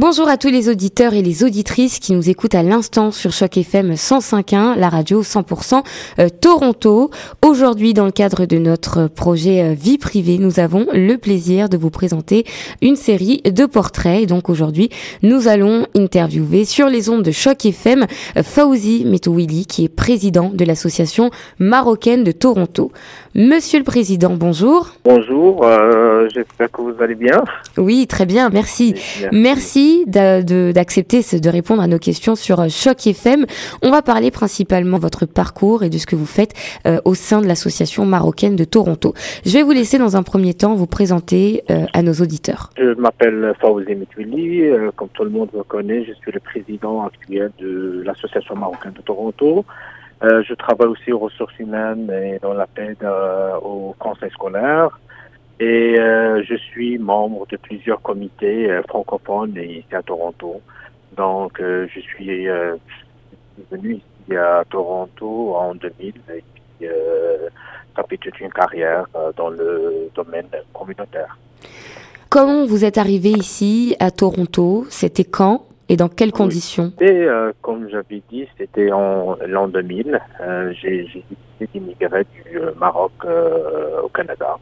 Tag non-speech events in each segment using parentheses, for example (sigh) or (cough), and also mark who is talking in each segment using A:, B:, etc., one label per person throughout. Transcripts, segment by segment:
A: Bonjour à tous les auditeurs et les auditrices qui nous écoutent à l'instant sur Choc FM 105.1, la radio 100% euh, Toronto. Aujourd'hui, dans le cadre de notre projet euh, Vie privée, nous avons le plaisir de vous présenter une série de portraits. Et donc aujourd'hui, nous allons interviewer sur les ondes de Choc FM euh, Fauzi Metouili, qui est président de l'association marocaine de Toronto. Monsieur le Président, bonjour.
B: Bonjour, j'espère que vous allez bien.
A: Oui, très bien, merci. Merci d'accepter de, de, répondre à nos questions sur euh, Choc FM. On va parler principalement de votre parcours et de ce que vous faites euh, au sein de l'association marocaine de Toronto. Je vais vous laisser dans un premier temps vous présenter euh, à nos auditeurs.
B: Je m'appelle Fawzi Mitwili. comme tout le monde me connaît, je suis le président actuel de l'association marocaine de Toronto. je travaille aussi aux ressources humaines et dans la paix au conseil scolaire. Et euh, je suis membre de plusieurs comités euh, francophones ici à Toronto. Donc, euh, je suis venu ici à Toronto en 2000 et puis ça fait toute une carrière dans le domaine communautaire.
A: Comment vous êtes arrivé ici à Toronto? C'était quand? Et dans quelles conditions?
B: Et, Comme j'avais dit, c'était en l'an 2000. J'ai décidé d'immigrer du Maroc au Canada.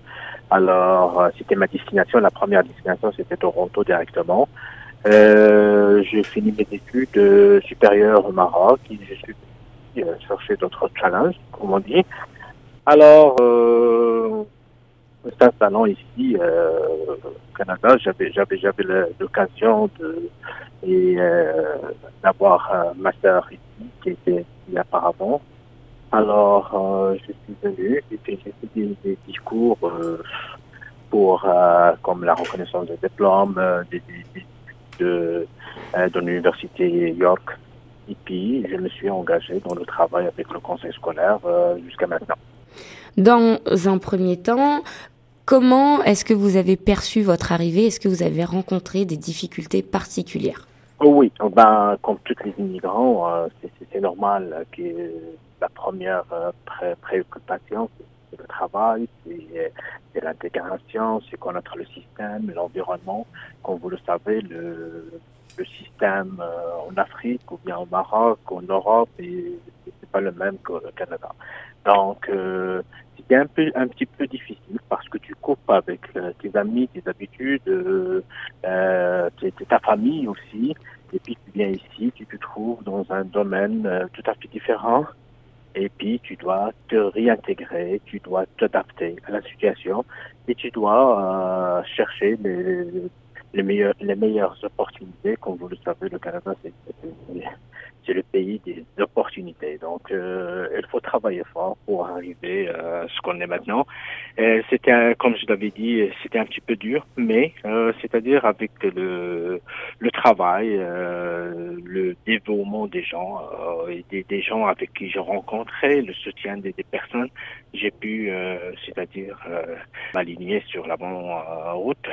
B: Alors, euh, c'était ma destination. La première destination, c'était Toronto directement. Euh, j'ai fini mes études euh, supérieures au Maroc et je suis euh, chercher d'autres challenges, comme on dit. Alors, euh, s'installant ici euh, au Canada, j'avais j'avais j'avais l'occasion de et d'avoir un master ici qui était ici auparavant. Alors, euh, je suis venu et puis j'ai fait des, des discours euh, pour, euh, comme la reconnaissance des diplômes, des, des, de, de l'université York. Et puis, je me suis engagé dans le travail avec le conseil scolaire jusqu'à maintenant.
A: Dans un premier temps, comment est-ce que vous avez perçu votre arrivée? Est-ce que vous avez rencontré des difficultés particulières?
B: Oh Oui, ben, comme tous les immigrants, c'est normal que la première euh, préoccupation, c'est le travail, c'est l'intégration, c'est connaître le système, l'environnement. Comme vous le savez, le, le système euh, en Afrique ou bien au Maroc, en Europe, c'est pas le même qu'au Canada. Donc, euh, c'était un peu, un petit peu difficile parce que tu coupes avec tes amis, tes habitudes, euh, ta famille aussi. Et puis tu viens ici, tu te trouves dans un domaine tout à fait différent et puis tu dois te réintégrer, tu dois t'adapter à la situation et tu dois euh, chercher les, les, meilleures, les meilleures opportunités. Comme vous le savez, le Canada, c'est le pays des opportunités. Donc, euh, il faut travailler fort pour arriver à ce qu'on est maintenant. C'était, comme je l'avais dit, c'était un petit peu dur, mais euh, c'est-à-dire avec le, le travail, euh, le développement des gens euh, et des, des, gens avec qui je rencontrais, le soutien des, des personnes, j'ai pu, euh, c'est-à-dire m'aligner sur la bonne route,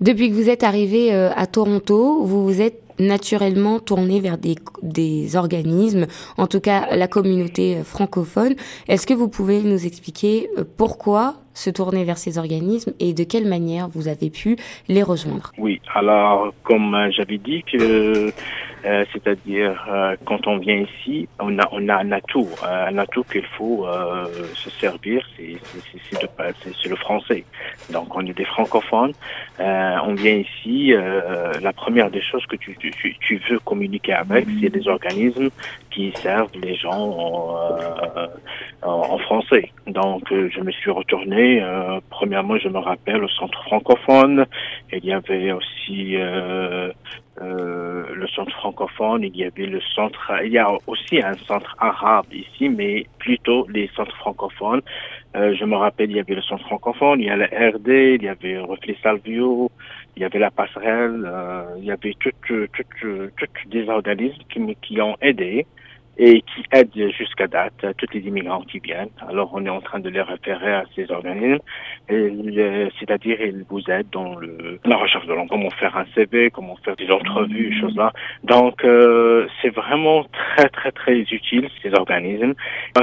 A: Depuis que vous êtes arrivé à Toronto, vous vous êtes naturellement tourné vers des, des organismes, en tout cas la communauté francophone. Est-ce que vous pouvez nous expliquer euh, pourquoi se tourner vers ces organismes et de quelle manière vous avez pu les rejoindre?
B: Oui, alors comme euh, j'avais dit que euh, c'est-à-dire euh, quand on vient ici, on a on a un atout, un atout qu'il faut se servir, c'est c'est le français. Donc on est des francophones, on vient ici, la première des choses que tu tu, tu veux communiquer avec, c'est des organismes qui servent les gens en, en français. Donc je me suis retourné euh, premièrement, je me rappelle au centre francophone. Il y avait aussi euh, euh, le centre francophone. Il y avait le centre. Il y a aussi un centre arabe ici, mais plutôt les centres francophones. je me rappelle, il y avait le centre francophone. Il y a la RD. Il y avait Reflet Salvio. Il y avait la passerelle. il y avait toutes, toutes, toutes des organismes qui, qui ont aidé et qui aide jusqu'à date tous les immigrants qui viennent. Alors on est en train de les référer à ces organismes, c'est-à-dire ils vous aident dans le, la recherche de l'emploi, comment faire un CV, comment faire des entrevues, choses là. Donc euh, c'est vraiment très très très utile ces organismes.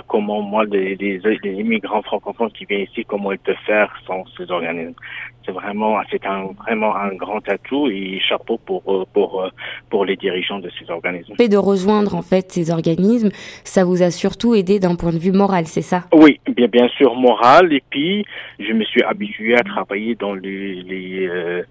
B: Comment moi les, les, les immigrants francophones qui viennent ici, comment ils peuvent faire sans ces organismes c'est vraiment c'est un vraiment un grand atout et chapeau pour pour pour les dirigeants de ces organismes.
A: Fait de rejoindre en fait ces organismes, ça vous a surtout aidé d'un point de vue moral, c'est ça?
B: Oui, bien sûr moral. Et puis je me suis habitué à travailler dans les les, euh,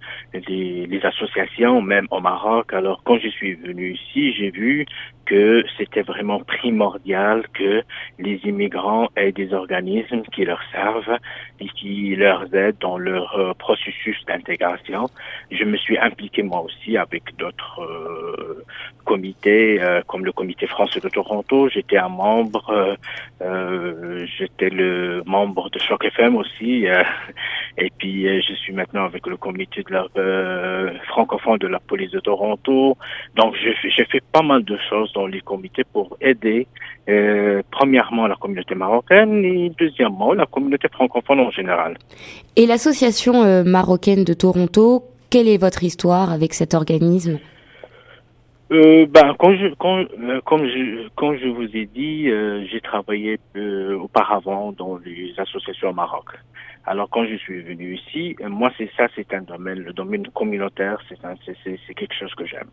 B: les, les associations même au Maroc. Alors quand je suis venu ici, j'ai vu que c'était vraiment primordial que les immigrants aient des organismes qui leur servent et qui leur aident dans leur euh, processus d'intégration. Je me suis impliqué moi aussi avec d'autres euh, comités, euh, comme le comité français de Toronto. J'étais un membre, j'étais le membre de Choc FM aussi, et puis je suis maintenant avec le comité de la francophone de la police de Toronto. Donc j'ai fait pas mal de choses dans les comités pour aider euh, premièrement la communauté marocaine et deuxièmement la communauté francophone en général.
A: Et l'association euh, marocaine de Toronto, quelle est votre histoire avec cet organisme?
B: Euh, ben, quand je, quand, euh, comme je, quand je vous ai dit, j'ai travaillé auparavant dans les associations au Maroc. Alors quand je suis venu ici, moi c'est ça, c'est un domaine, le domaine communautaire, c'est quelque chose que j'aime.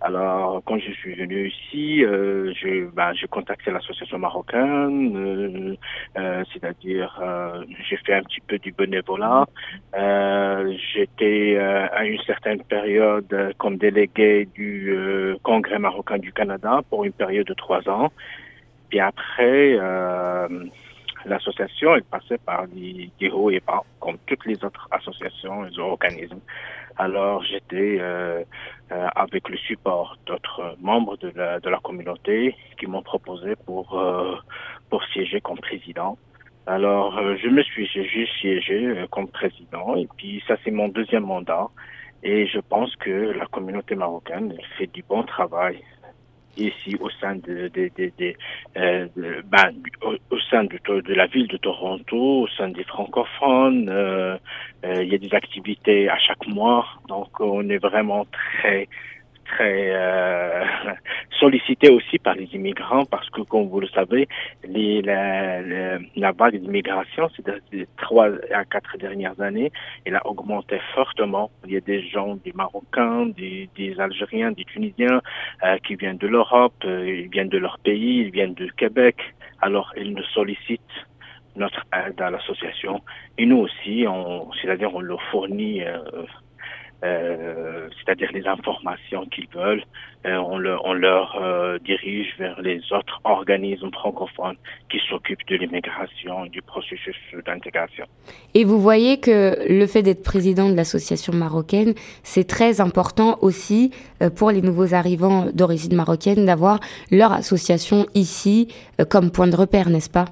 B: Alors, quand je suis venu ici, euh, je, ben, j'ai contacté l'association marocaine, euh, euh, c'est-à-dire euh, j'ai fait un petit peu du bénévolat. Euh, j'étais à une certaine période comme délégué du Congrès marocain du Canada pour une période de trois ans. Puis après, l'association est passée par des hauts et bas, comme toutes les autres associations et organismes. Alors j'étais euh, euh, avec le support d'autres membres de la, de la communauté qui m'ont proposé pour euh, pour siéger comme président. Alors je me suis j'ai siégé comme président. Et puis ça c'est mon deuxième mandat. Et je pense que la communauté marocaine fait du bon travail ici au sein de, de, de, de, euh, ben, au, sein de, de, la ville de Toronto, au sein des francophones. Euh, euh, il y a des activités à chaque mois, donc on est vraiment très très euh, (laughs) sollicité aussi par les immigrants parce que, comme vous le savez, les, la, la, vague d'immigration, ces trois à quatre dernières années, elle a augmenté fortement. Il y a des gens, des Marocains, des, des Algériens, des Tunisiens euh, qui viennent de l'Europe, euh, ils viennent de leur pays, ils viennent du Québec. Alors, ils nous sollicitent notre aide à l'association. Et nous aussi, c'est-à-dire on leur fournit euh, c'est-à-dire les informations qu'ils veulent. Euh, on, on, leur euh, dirige vers les autres organismes francophones qui s'occupent de l'immigration et du processus d'intégration.
A: Et vous voyez que le fait d'être président de l'association marocaine, c'est très important aussi pour les nouveaux arrivants d'origine marocaine d'avoir leur association ici comme point de repère, n'est-ce pas?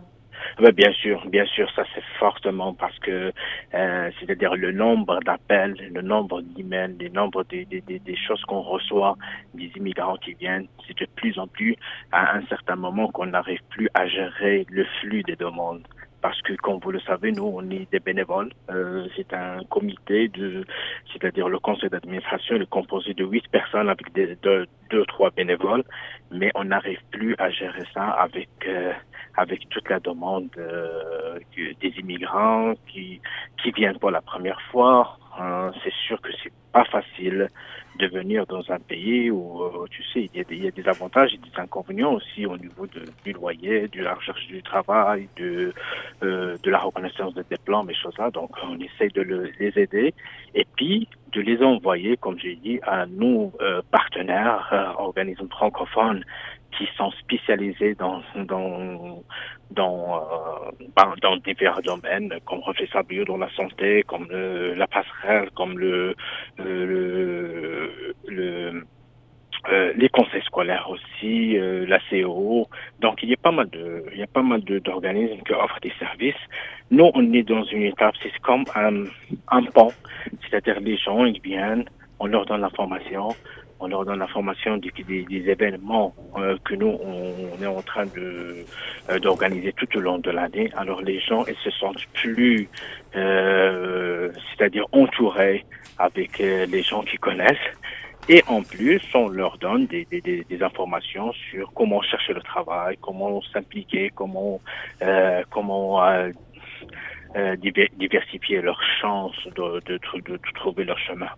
B: Bien sûr, bien sûr, ça c'est fortement parce que euh, c'est-à-dire le nombre d'appels, le nombre d'emails, le nombre des, des, des choses qu'on reçoit des immigrants qui viennent, c'est de plus en plus à un certain moment qu'on n'arrive plus à gérer le flux des demandes parce que comme vous le savez, nous on est des bénévoles. Euh, c'est un comité de, c'est-à-dire le conseil d'administration est composé de huit personnes avec des, deux, deux, trois bénévoles, mais on n'arrive plus à gérer ça avec euh, avec toute la demande euh, des immigrants qui qui viennent pour la première fois. Hein, c'est sûr que c'est pas facile de venir dans un pays où, euh, tu sais, il y, a des, il y, a des, avantages et des inconvénients aussi au niveau du loyer, de la recherche du travail, de, euh, de la reconnaissance des diplômes et choses là. Donc, on essaye de le, les aider et puis de les envoyer, comme j'ai dit, à nos euh, partenaires, euh, organismes francophones qui sont spécialisés dans dans dans, euh, dans divers domaines, comme professeur bio dans la santé, comme le, la passerelle, comme le, le, euh, les conseils scolaires aussi, euh, la CO. Donc il y a pas mal de, il y a pas mal d'organismes qui offrent des services. Nous, on est dans une étape, c'est comme un, un pont, c'est-à-dire les gens ils viennent, on leur donne l'information, on leur donne l'information des, des, événements euh, que nous on, est en train de d'organiser tout au long de l'année. Alors les gens ils se sentent plus, c'est-à-dire entourés avec les gens qui connaissent. Et en plus, on leur donne des, des, des informations sur comment chercher le travail, comment s'impliquer, comment euh, comment diversifier leurs chances de, de, de, de trouver leur chemin.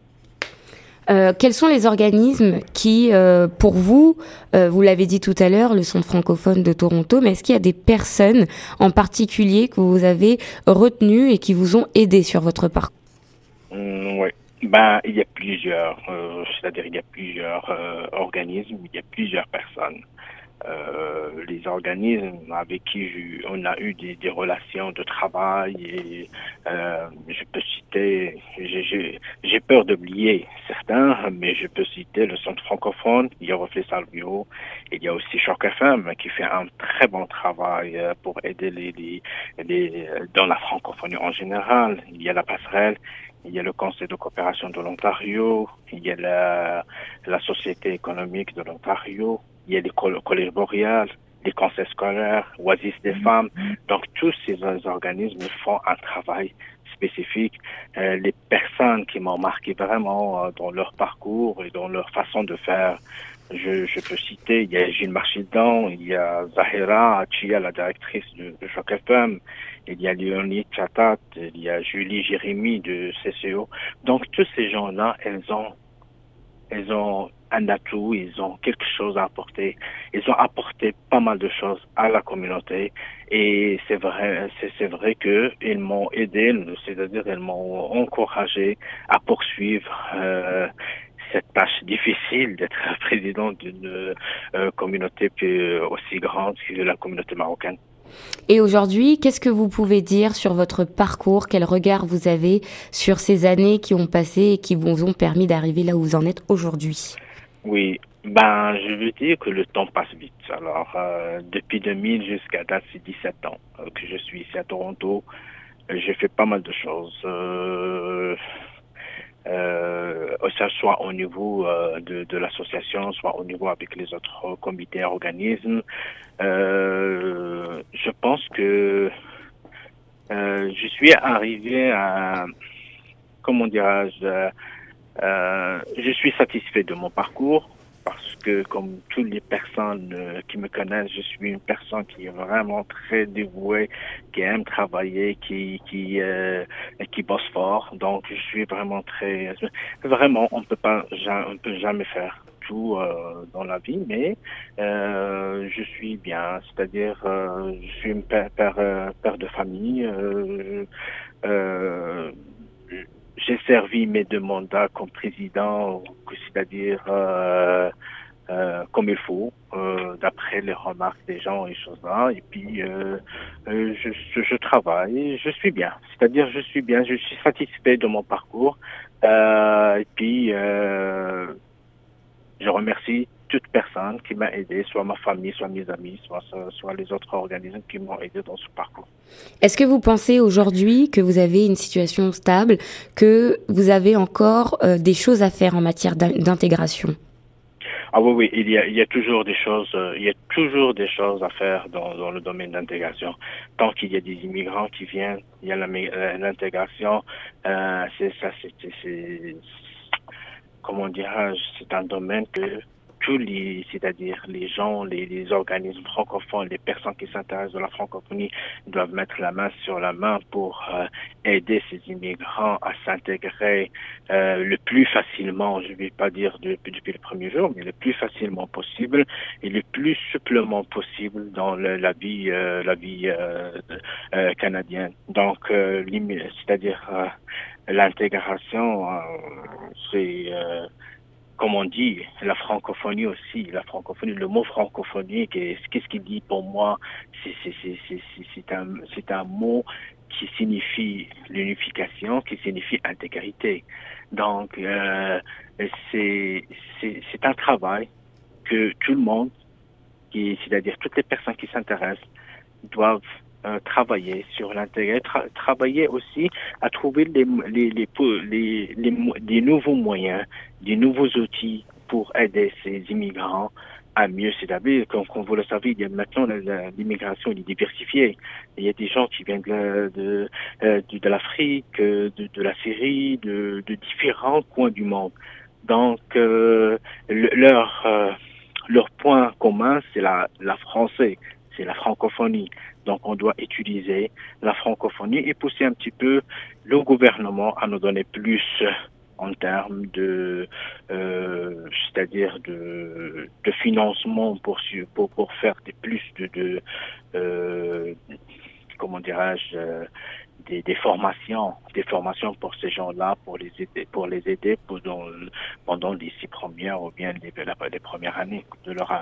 A: Euh, quels sont les organismes qui, euh, pour vous, euh, vous l'avez dit tout à l'heure, le Centre francophone de Toronto, mais est-ce qu'il y a des personnes en particulier que vous avez retenues et qui vous ont aidé sur votre parcours?
B: Mmh, Oui, ben, il y a plusieurs, c'est-à-dire il y a plusieurs organismes, il y a plusieurs personnes. Euh, les organismes avec qui on a eu des, des, relations de travail et euh, je peux citer, j'ai peur d'oublier certains, mais je peux citer le Centre francophone, il y a Reflet Salvio, il y a aussi Choc FM qui fait un très bon travail euh, pour aider les, les, les dans la francophonie en général. Il y a la passerelle, il y a le Conseil de coopération de l'Ontario, il y a la, la Société économique de l'Ontario, il y a les collèges boréales, les conseils scolaires, Oasis des femmes. Donc tous ces organismes font un travail spécifique. Euh, les personnes qui m'ont marqué vraiment euh, dans leur parcours et dans leur façon de faire, je, je peux citer, il y a Gilles Marchidan, il y a Zahira Achia, la directrice de, de Choc FM, il y a Léonie Chatat, il y a Julie Jérémy de CCO. Donc tous ces gens-là, elles ont, elles ont un atout, ils ont quelque chose à apporter. Ils ont apporté pas mal de choses à la communauté et c'est vrai, c'est vrai que ils m'ont aidé, c'est-à-dire ils m'ont encouragé à poursuivre euh, cette tâche difficile d'être (laughs) président d'une euh, communauté aussi grande que la communauté marocaine.
A: Et aujourd'hui, qu'est-ce que vous pouvez dire sur votre parcours? Quel regard vous avez sur ces années qui ont passé et qui vous ont permis d'arriver là où vous en êtes aujourd'hui?
B: Oui, ben, je veux dire que le temps passe vite. Alors, euh, depuis 2000 jusqu'à date, c'est 17 ans euh, que je suis ici à Toronto. Euh, j'ai fait pas mal de choses. Euh, euh, soit au niveau de, de l'association, soit au niveau avec les autres comités organismes. je pense que je suis arrivé à, comment dirais-je, euh, je suis satisfait de mon parcours parce que comme toutes les personnes euh, qui me connaissent, je suis une personne qui est vraiment très dévouée, qui aime travailler, qui qui euh, qui bosse fort. Donc je suis vraiment très vraiment on peut pas on peut jamais faire tout euh, dans la vie, mais euh, je suis bien, c'est-à-dire je suis une père, père, de famille. Euh, j'ai servi mes deux mandats comme président, c'est-à-dire euh, euh, comme il faut, euh, d'après les remarques des gens et choses là. Et puis euh, euh, je, je, travaille, je suis bien. C'est-à-dire je suis bien, je suis satisfait de mon parcours. Euh, et puis je remercie toute personne qui m'a aidé, soit ma famille, soit mes amis, soit, soit les autres organismes qui m'ont aidé dans ce parcours.
A: Est-ce que vous pensez aujourd'hui que vous avez une situation stable, que vous avez encore euh, des choses à faire en matière d'intégration?
B: Ah oui, oui, il y a, il y a toujours des choses, euh, il y a toujours des choses à faire dans, dans le domaine d'intégration. Tant qu'il y a des immigrants qui viennent, il y a l'intégration. Euh, c'est ça, c'est, comment dirais-je, c'est un domaine que tous les, c'est-à-dire les gens, les, organismes francophones, les personnes qui s'intéressent à la francophonie doivent mettre la main sur la main pour euh, aider ces immigrants à s'intégrer euh, le plus facilement, je ne vais pas dire depuis, le premier jour, mais le plus facilement possible et le plus supplément possible dans la vie, euh, la vie canadienne. Donc, c'est-à-dire l'intégration, c'est comme on dit, la francophonie aussi, la francophonie, le mot francophonie, qu'est-ce qu'il dit pour moi? C'est un, un mot qui signifie l'unification, qui signifie intégrité. Donc, euh, c'est un travail que tout le monde, c'est-à-dire toutes les personnes qui s'intéressent, doivent euh, travailler sur l'intérêt, travailler aussi à trouver les, les, les, les, nouveaux moyens, des nouveaux outils pour aider ces immigrants à mieux s'établir. Comme, vous le savez, il y a maintenant l'immigration est diversifiée. Il y a des gens qui viennent de, de, euh, de l'Afrique, de, de, la Syrie, de, de différents coins du monde. Donc, euh, leur, euh, leur point commun, c'est la, la français, c'est la francophonie. Donc, on doit utiliser la francophonie et pousser un petit peu le gouvernement à nous donner plus en termes de, euh, c'est-à-dire de, financement pour, faire des plus de, de euh, comment dirais-je, euh, des, formations, des formations pour ces gens-là, pour les aider, pour les aider pendant, pendant les six premières ou bien les, les premières années de leur,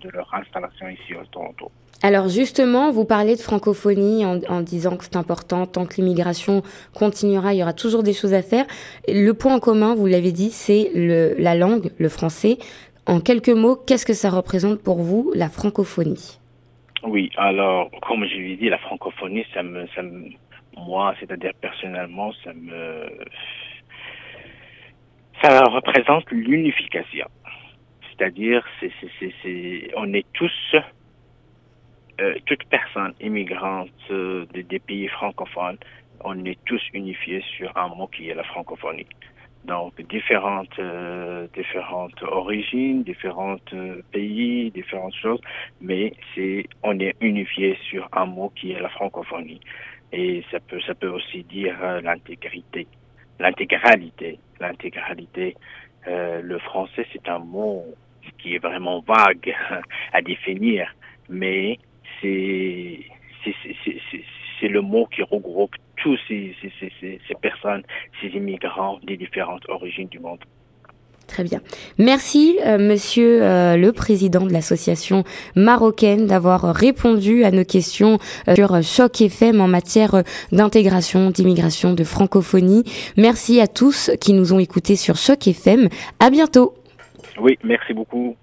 B: de leur installation ici au Toronto.
A: Alors justement, vous parlez de francophonie en, en disant que c'est important, tant que l'immigration continuera, il y aura toujours des choses à faire. Le point en commun, vous l'avez dit, c'est la langue, le français. En quelques mots, qu'est-ce que ça représente pour vous, la francophonie?
B: Oui, alors, comme je l'ai dit, la francophonie, ça me, ça me moi, c'est-à-dire personnellement, ça me, ça représente l'unification. C'est-à-dire, c'est, on est tous, euh, toute personne immigrante euh, des, pays francophones, on est tous unifiés sur un mot qui est la francophonie. Donc différentes euh, différentes origines, différentes pays, différentes choses, mais c'est on est unifié sur un mot qui est la francophonie et ça peut ça peut aussi dire euh, l'intégrité, l'intégralité, l'intégralité. Euh, le français c'est un mot qui est vraiment vague (laughs) à définir, mais c'est c'est le mot qui regroupe tous ces, ces, ces, ces personnes, ces immigrants des différentes origines du monde.
A: Très bien. Merci, euh, monsieur euh, le président de l'association marocaine, d'avoir répondu à nos questions euh, sur Choc FM en matière d'intégration, d'immigration, de francophonie. Merci à tous qui nous ont écoutés sur Choc FM. À bientôt.
B: Oui, merci beaucoup.